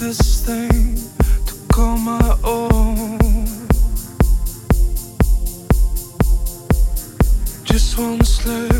this thing to call my own. Just one slip.